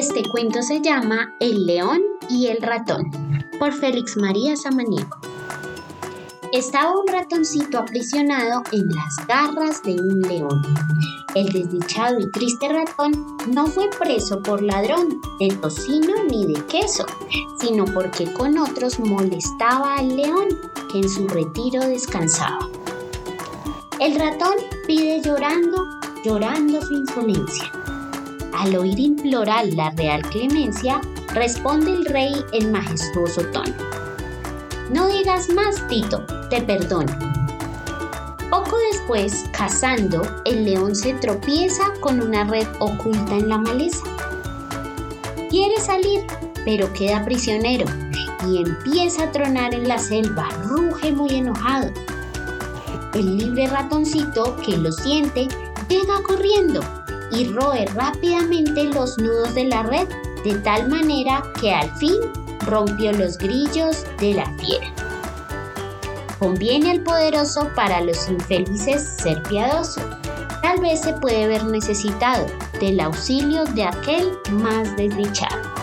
Este cuento se llama El león y el ratón, por Félix María Samaniego. Estaba un ratoncito aprisionado en las garras de un león. El desdichado y triste ratón no fue preso por ladrón de tocino ni de queso, sino porque con otros molestaba al león que en su retiro descansaba. El ratón pide llorando, llorando su insolencia. Al oír implorar la real clemencia, responde el rey en majestuoso tono. No digas más, Tito, te perdono. Poco después, cazando, el león se tropieza con una red oculta en la maleza. Quiere salir, pero queda prisionero y empieza a tronar en la selva, ruge muy enojado. El libre ratoncito, que lo siente, llega corriendo y roe rápidamente los nudos de la red de tal manera que al fin rompió los grillos de la fiera. Conviene al poderoso para los infelices ser piadoso. Tal vez se puede ver necesitado del auxilio de aquel más desdichado.